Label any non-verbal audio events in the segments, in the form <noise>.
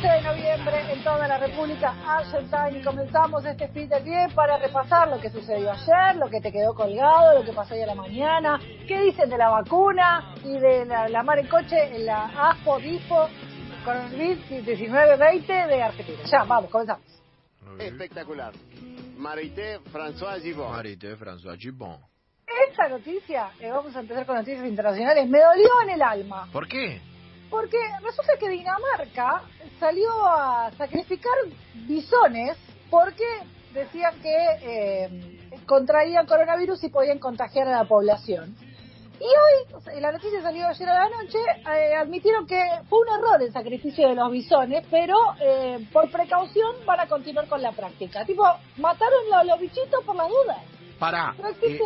11 de noviembre en toda la República Argentina y comenzamos este fin de pie para repasar lo que sucedió ayer, lo que te quedó colgado, lo que pasó hoy a la mañana, qué dicen de la vacuna y de la, la mar en coche en la ASPO, DIFO, con el 1920 de Argentina. Ya, vamos, comenzamos. Espectacular. Marité François Gibon. Marité François Gibon. Esta noticia, eh, vamos a empezar con noticias internacionales, me dolió en el alma. ¿Por qué? Porque resulta que Dinamarca salió a sacrificar bisones porque decían que eh, contraían coronavirus y podían contagiar a la población. Y hoy, la noticia salió ayer a la noche, eh, admitieron que fue un error el sacrificio de los bisones, pero eh, por precaución van a continuar con la práctica. Tipo, mataron a los bichitos por la duda. Pará, No eh,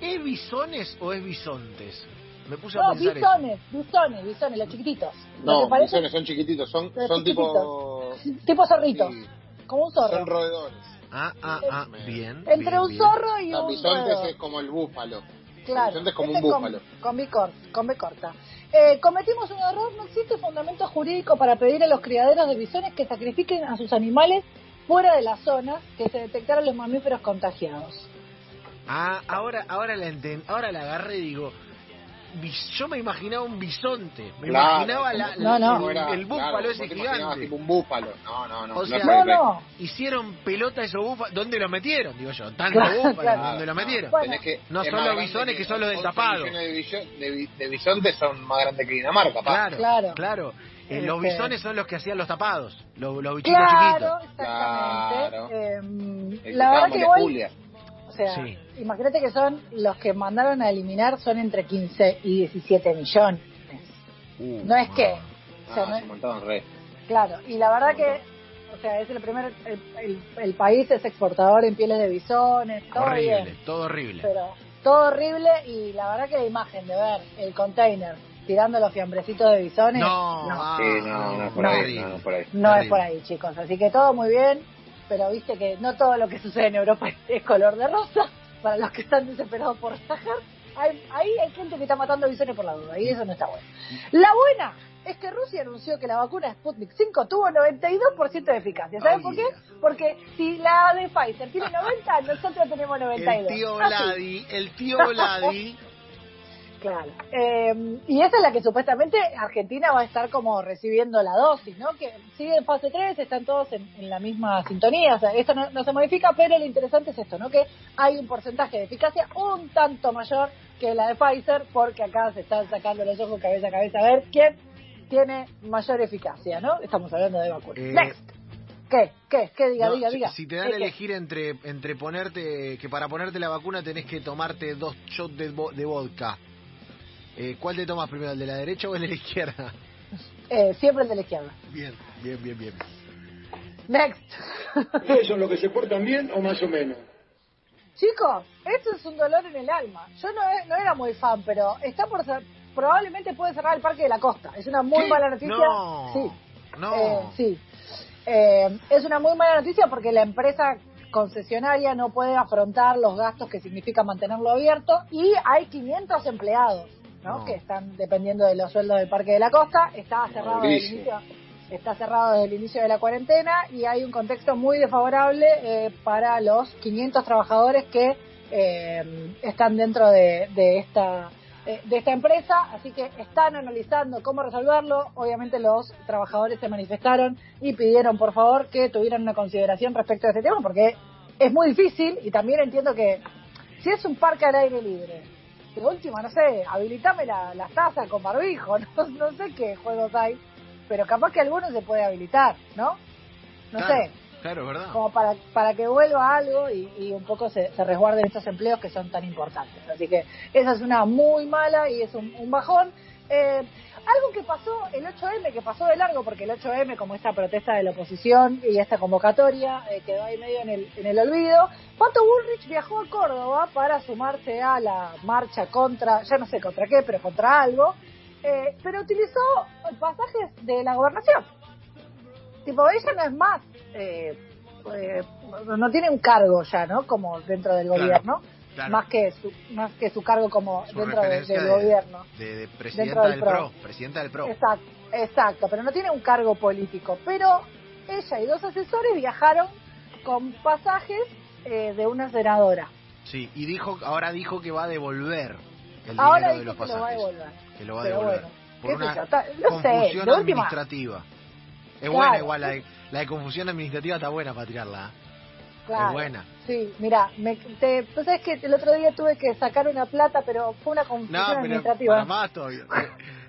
¿es bisones o es bisontes? Me puse a No, pensar bisones, bisones, bisones, los chiquititos. No, parece- bisones son chiquititos, son, son tipo... <laughs> Tipo zorritos, sí, como un zorro. son roedores. eso. Ah, ah, ah, bien. Entre bien, un bien. zorro y Los un bisontes roedor. es como el búfalo. Claro. bisonte es como este un con- búfalo. Con, con B corta. Eh, cometimos un error, no existe fundamento jurídico para pedir a los criaderos de bisones que sacrifiquen a sus animales fuera de las zonas que se detectaron los mamíferos contagiados. Ah, ahora, ahora la enten- ahora la agarré y digo, yo me imaginaba un bisonte, me Claro, imaginaba la- No, no. el, el búfalo claro, ese gigante. tipo un búfalo. No, no, no. O sea, No. Hicieron pelota esos búfalos, ¿dónde lo metieron? Digo yo, tanto Claro, búfalo, claro. ¿dónde lo metieron? Bueno, que- No son los bisones que son los del 11 tapado. De, de bi- de bisontes son más grandes que Dinamarca, pa. Claro, Claro. claro. Eh, los Este- bisones son los que hacían los tapados, los, los bichitos Claro, chiquitos. exactamente. Claro. Eh, la verdad que igual, Julia. O sea, Sí. imagínate que son los que mandaron a eliminar son entre 15 y 17 millones. Uh, No es que, o sea, Ah, no- se montaban re. Claro, y la verdad que, o sea, es el primer, el, el- el país es exportador en pieles de bisones, todo horrible, bien, todo horrible. pero todo horrible y la verdad que la imagen de ver el container tirando los fiambrecitos de bisones No, no, ah, Sí, no, no, por No. ahí, no, no, por ahí. no es por ahí, chicos. Así que todo muy bien, pero viste que no todo lo que sucede en Europa <laughs> es color de rosa. Para los que están desesperados por viajar, ahí hay gente que está matando bisones por la duda y eso no está bueno. La buena es que Rusia anunció que la vacuna Sputnik 5 tuvo 92% de eficacia. ¿Saben Oh, por yeah. qué? Porque si la de Pfizer tiene 90, nosotros tenemos 92. El tío. Vladi, el tío Vladi. <laughs> Claro. Eh, y esa es la que supuestamente Argentina va a estar como recibiendo la dosis, ¿no? Que sigue en fase 3, están todos en, en la misma sintonía. O sea, esto no, no se modifica, pero lo interesante es esto, ¿no? Que hay un porcentaje de eficacia un tanto mayor que la de Pfizer, porque acá se están sacando los ojos cabeza a cabeza a ver quién tiene mayor eficacia, ¿no? Estamos hablando de vacunas. Eh, Next. ¿Qué? ¿Qué? ¿Qué? Diga, No, diga, si, diga. si te dan ¿Qué, a qué? elegir entre entre ponerte que para ponerte la vacuna tenés que tomarte dos shots de, de vodka. Eh, ¿Cuál te tomas primero, el de la derecha o el de la izquierda? Eh, siempre el de la izquierda. Bien, bien, bien, bien. Next. ¿Ustedes son los que se portan bien o más o menos? Chicos, esto es un dolor en el alma. Yo no, e- no era muy fan, pero está por cer- probablemente puede cerrar el Parque de la Costa. Es una muy ¿Qué? mala noticia. No, Sí. no. Eh, sí. Eh, es una muy mala noticia porque la empresa concesionaria no puede afrontar los gastos que significa mantenerlo abierto y hay 500 empleados ¿no? No. que están dependiendo de los sueldos del Parque de la Costa. Está cerrado desde el Mauricio. inicio, está cerrado desde el inicio de la cuarentena y hay un contexto muy desfavorable eh, para los 500 trabajadores que eh, están dentro de, de esta eh, de esta empresa, así que están analizando cómo resolverlo. Obviamente los trabajadores se manifestaron y pidieron por favor que tuvieran una consideración respecto a este tema, porque es muy difícil y también entiendo que si es un parque al aire libre, de última, no sé, habilitame la, las tazas con barbijo, <laughs> no, no sé qué juegos hay, pero capaz que alguno se puede habilitar, ¿no? No Claro, sé, Claro, ¿verdad? como para, para que vuelva algo y, y un poco se, se resguarden estos empleos que son tan importantes. Así que esa es una muy mala y es un, un bajón. Eh, algo que pasó el 8M, que pasó de largo, porque el 8M, como esta protesta de la oposición y esta convocatoria, eh, quedó ahí medio en el, en el olvido. Pato Bullrich viajó a Córdoba para sumarse a la marcha contra, ya no sé contra qué, pero contra algo, eh, pero utilizó pasajes de la gobernación. Tipo, ella no es más, eh, eh, no tiene un cargo ya, ¿no? Como dentro del gobierno, claro. Más que su, más que su cargo como Su dentro de- del de- gobierno. De, presidenta del del PRO. PRO. Presidenta del PRO. Exacto, Exacto, pero no tiene un cargo político. Pero ella y dos asesores viajaron con pasajes eh, de una senadora. Sí, y dijo, ahora dijo que va a devolver el Ahora dinero de los que lo va a devolver. Que lo va a Pero devolver. bueno, por una no sé, confusión última- administrativa. Es Claro. buena igual, la de, la de confusión administrativa está buena para tirarla. Claro. Buena. Sí, mira, me, te, tú sabes que el otro día tuve que sacar una plata, pero fue una confusión No, administrativa. para más todavía.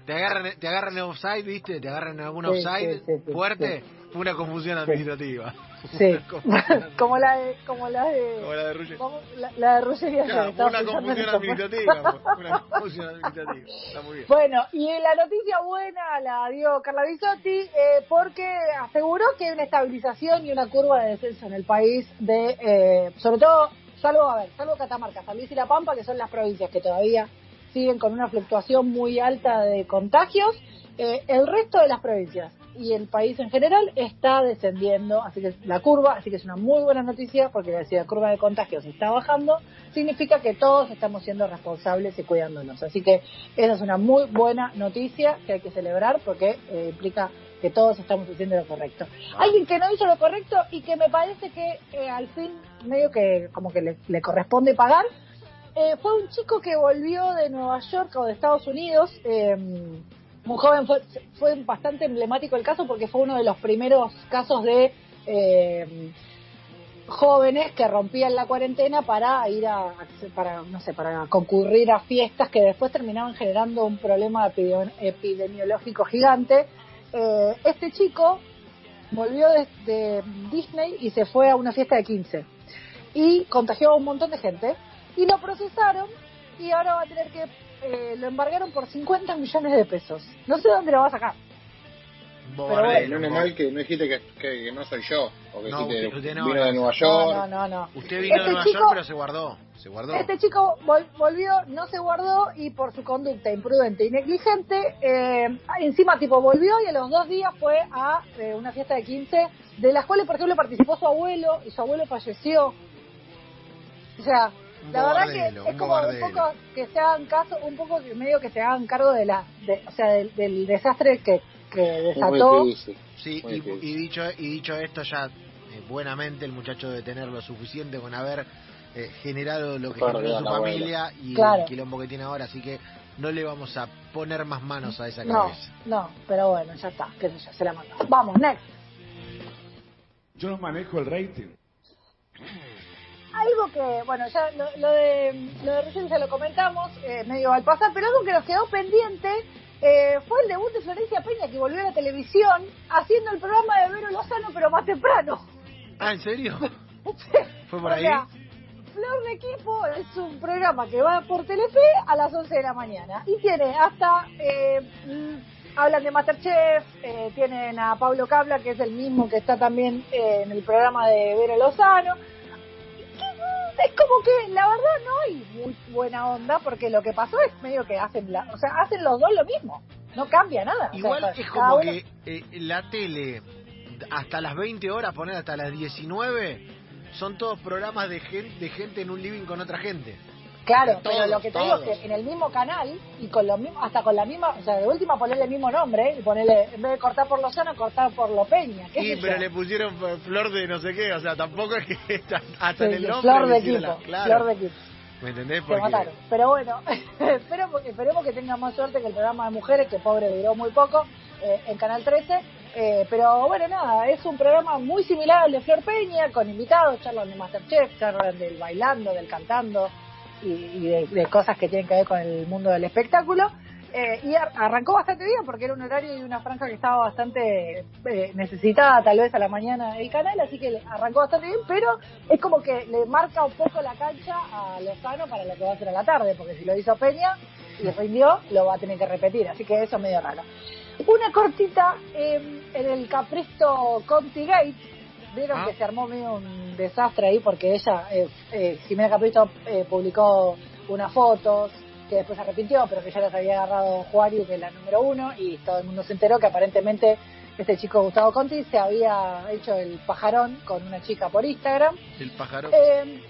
Te agarran, te agarran en offside, ¿viste? Te agarran en algún Sí, offside sí, sí, sí, fuerte. Fue una confusión administrativa. Sí, confusión <laughs> como la de, como la de, Como la de Ruggeri. la, la de Ruggeri ayer, Claro, fue una confusión administrativa. fue <laughs> Una confusión administrativa. Está muy bien. Bueno, y la noticia buena la dio Carla Bisotti eh, porque aseguró que hay una estabilización y una curva de descenso en el país de, eh, sobre todo, salvo, a ver, salvo Catamarca, San Luis y La Pampa, que son las provincias que todavía siguen con una fluctuación muy alta de contagios, eh, el resto de las provincias y el país en general está descendiendo, así que la curva, así que es una muy buena noticia porque si la curva de contagios está bajando, significa que todos estamos siendo responsables y cuidándonos. Así que esa es una muy buena noticia que hay que celebrar porque eh, implica que todos estamos haciendo lo correcto. Alguien que no hizo lo correcto y que me parece que eh, al fin medio que como que le, le corresponde pagar, eh, fue un chico que volvió de Nueva York o de Estados Unidos. eh, un joven fue, fue bastante emblemático el caso porque fue uno de los primeros casos de eh, jóvenes que rompían la cuarentena para ir a para no sé para concurrir a fiestas que después terminaban generando un problema epide- epidemiológico gigante. Eh, este chico volvió de, de Disney y se fue a una fiesta de 15 y contagió a un montón de gente. Y lo procesaron y ahora va a tener que eh, lo embargaron por 50 millones de pesos no sé dónde lo va a sacar Menos Bob. mal que no dijiste que, que- que no soy yo, porque No, dijiste usted- usted no, vino no. de Nueva no York. no no no Usted vino Este de Nueva chico- York, pero se guardó. Se guardó. Este chico vol- volvió, no se guardó y por su conducta imprudente y negligente, eh, encima tipo volvió y a los dos días fue a eh, una fiesta de 15, de las cuales por ejemplo participó su abuelo y su abuelo falleció. O sea, la verdad que es un como un poco que se hagan caso, un poco que medio que se hagan cargo de la, de- o sea, del, del desastre que, que desató. Sí, y, y dicho y dicho esto ya eh, buenamente el muchacho debe tener lo suficiente con haber eh, generado lo que generó su abuela. familia y Claro. el quilombo que tiene ahora, así que no le vamos a poner más manos a esa No, cabeza. no, pero bueno, ya está, qué sé yo, se la mandó. Vamos, next. Yo no manejo el rating. Algo que, bueno, ya lo, lo de lo de recién ya lo comentamos, eh, medio al pasar, pero algo que nos quedó pendiente eh, fue el debut de Florencia Peña, que volvió a la televisión haciendo el programa de Vero Lozano, pero más temprano. Ah, ¿en serio? <laughs> ¿Fue por O ahí? sea, Flor de Equipo es un programa que va por Telefe a las 11 de la mañana y tiene hasta, eh, mm, hablan de Masterchef, eh, tienen a Pablo Cabla, que es el mismo que está también eh, en el programa de Vero Lozano. Es como que la verdad no hay muy buena onda porque lo que pasó es medio que hacen, la, o sea, hacen los dos lo mismo, no cambia nada. O sea, Igual es como uno- que eh, la tele, hasta las 20 horas, poner hasta las 19, son todos programas de gente, de gente en un living con otra gente. Claro, Todos, pero lo que te digo es que en el mismo canal y con lo mismo, hasta con la misma, o sea, de última ponerle el mismo nombre y ponerle, en vez de cortar por Lozano, cortar por Lo Peña. ¿qué Sí, pero yo? le pusieron flor de no sé qué, o sea, tampoco es que <laughs> hasta Sí, en el nombre. flor de equipo, la- claro. flor de equipo. ¿Me entendés? Se Porque mataron. Pero bueno, <laughs> esperemos, esperemos que tengan más suerte que el programa de mujeres, que pobre duró muy poco, eh, en Canal 13. Eh, pero bueno, nada, es un programa muy similar al de Flor Peña, con invitados, charlan de Masterchef, charlan del bailando, del cantando y, de, de cosas que tienen que ver con el mundo del espectáculo. Eh, y ar- arrancó bastante bien porque era un horario y una franja que estaba bastante eh, necesitada tal vez a la mañana el canal, así que arrancó bastante bien, pero es como que le marca un poco la cancha a Lozano para lo que va a hacer a la tarde, porque si lo hizo Peña y rindió, lo va a tener que repetir, así que eso es medio raro. Una cortita eh, en el Capristo Conti Gate, vieron Ah. que se armó medio un desastre ahí porque ella, eh, eh, Jimena Capristo, eh, publicó unas fotos que después se arrepintió, pero que ya las había agarrado Juario, que es la número uno, y todo el mundo se enteró que aparentemente este chico Gustavo Conti se había hecho el pajarón con una chica por Instagram. el pájaro. Eh,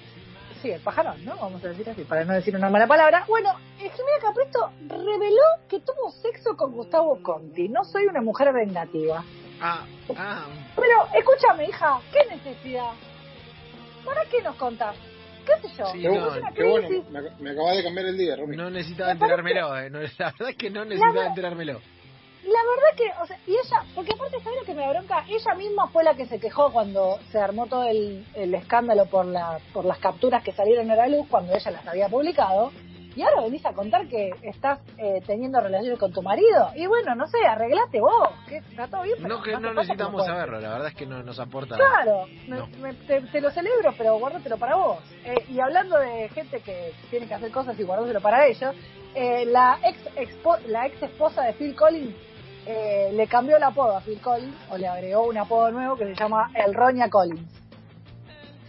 sí, el pajarón, ¿no? Vamos a decir así, para no decir una mala palabra. Bueno, eh, Jimena Capresto reveló que tuvo sexo con Gustavo Conti. No soy una mujer vengativa. Ah, ah. Pero, escúchame, hija, ¿qué necesidad? ¿Para qué nos contás? ¿Qué sé yo? Sí, Qué, no, una qué bueno, me, me acabas de cambiar el día, Romy. No necesitaba enterármelo, eh. No, <laughs> la verdad es que no necesitaba enterármelo. La verdad que, o sea, y ella, porque aparte, ¿sabes lo que me da bronca? Ella misma fue la que se quejó cuando se armó todo el, el escándalo por, la, por las capturas que salieron a la luz cuando ella las había publicado. Y ahora venís a contar que estás eh, teniendo relaciones con tu marido. Y bueno, no sé, arreglate vos, que está todo bien. pero No, que no necesitamos saberlo, la verdad es que no nos aporta. Claro, me- No. me- te, te lo celebro, pero guárdatelo para vos. Eh, y hablando de gente que tiene que hacer cosas y guardárselo para ellos, eh, la ex expo- la ex esposa de Phil Collins eh, le cambió el apodo a Phil Collins o le agregó un apodo nuevo que se llama El Roña Collins.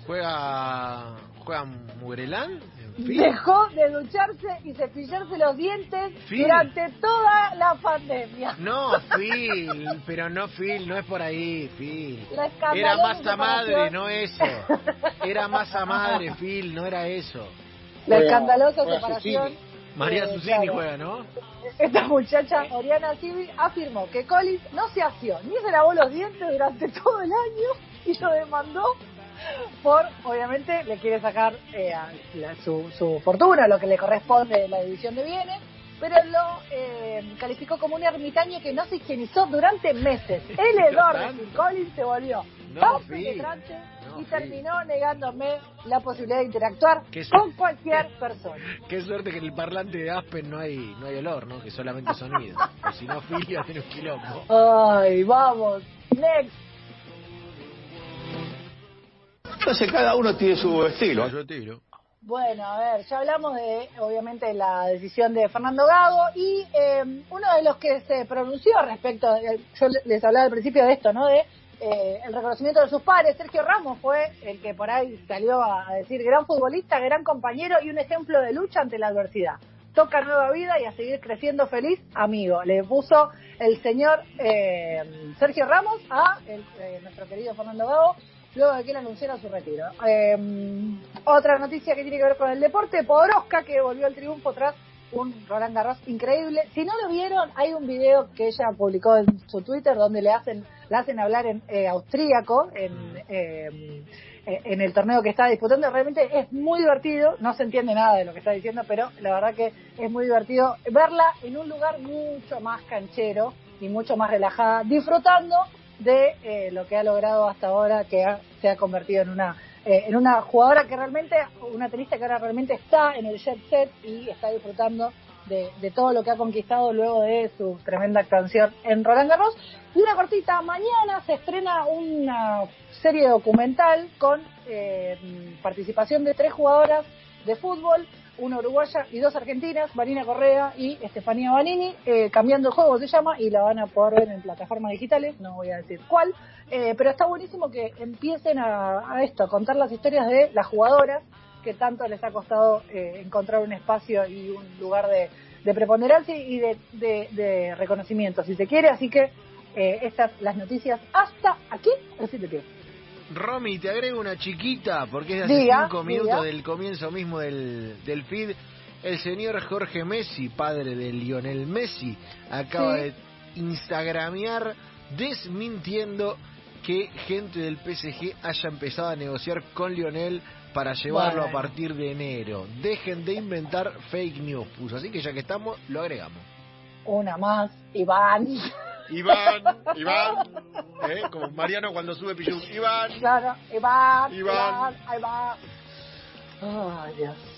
Juega. Juega Mugrelán. Fin. Dejó de ducharse y cepillarse los dientes Phil. durante toda la pandemia. No, Phil, pero no Phil, no es por ahí, Phil. Era masa madre, no eso. Era masa madre, Phil, no era eso. La Juega- escandalosa juega separación. Susini. María Eh, Susini claro. juega, ¿no? Esta muchacha, Oriana Civi, afirmó que Collins no se asió ni se lavó los dientes durante todo el año y lo demandó por, obviamente, le quiere sacar eh, a la- su, su fortuna, lo que le corresponde de la división de bienes, pero lo eh, calificó como un ermitaño que no se higienizó durante meses. <laughs> El hedor de Collins se volvió No, tan penetrante No, y terminó negándome la posibilidad de interactuar ¿Qué con cualquier <laughs> persona. Qué suerte que en el parlante de Aspen no hay no hay olor, ¿no? Que solamente sonido. <laughs> O si no, Phil iba a tener un quilombo. Ay, vamos. Next. Entonces cada uno tiene su estilo. Bueno, a ver, ya hablamos de, obviamente, la decisión de Fernando Gago y eh, uno de los que se pronunció respecto, de- yo les hablaba al principio de esto, ¿no? De eh, el reconocimiento de sus pares. Sergio Ramos fue el que por ahí salió a, a decir gran futbolista, gran compañero y un ejemplo de lucha ante la adversidad. Toca nueva vida y a seguir creciendo feliz, amigo. Le puso el señor eh, Sergio Ramos a el- eh, nuestro querido Fernando Gago luego de que él anunciara su retiro. Eh, otra noticia que tiene que ver con el deporte, Podoroska que volvió al triunfo tras un Roland Garros increíble. Si no lo vieron, hay un video que ella publicó en su Twitter donde le hacen, la hacen hablar en eh, austríaco, en, eh, eh, en el torneo que está disputando. Realmente es muy divertido, no se entiende nada de lo que está diciendo, pero la verdad que es muy divertido verla en un lugar mucho más canchero y mucho más relajada, disfrutando de eh, lo que ha logrado hasta ahora, que ha- se ha convertido en una eh, en una jugadora que realmente, una tenista que ahora realmente está en el jet set y está disfrutando de, de todo lo que ha conquistado luego de su tremenda actuación en Roland Garros. Y una cortita, mañana se estrena una serie documental con eh, participación de tres jugadoras de fútbol, una uruguaya y dos argentinas, Marina Correa y Estefanía Banini, eh, cambiando el juego se llama y la van a poder ver en plataformas digitales, no voy a decir cuál, eh, pero está buenísimo que empiecen a, esto, a contar las historias de las jugadoras que tanto les ha costado eh, encontrar un espacio y un lugar de, de preponderancia y de, de- reconocimiento, si se quiere, así que eh, estas las noticias hasta aquí, así te pido. Romy, te agrego una chiquita, porque es de hace Diga, cinco diga. minutos del comienzo mismo del, del feed. El señor Jorge Messi, padre de Lionel Messi, acaba Sí. de instagramear desmintiendo que gente del PSG haya empezado a negociar con Lionel para llevarlo Bueno. a partir de enero. Dejen de inventar fake news, puso. Así que ya que estamos, lo agregamos. Una más, Iván. Iván, Iván, ¿eh? como Mariano cuando sube Pichu. Iván. Claro, Iván, Iván. Iván, ahí va. Ay, Dios.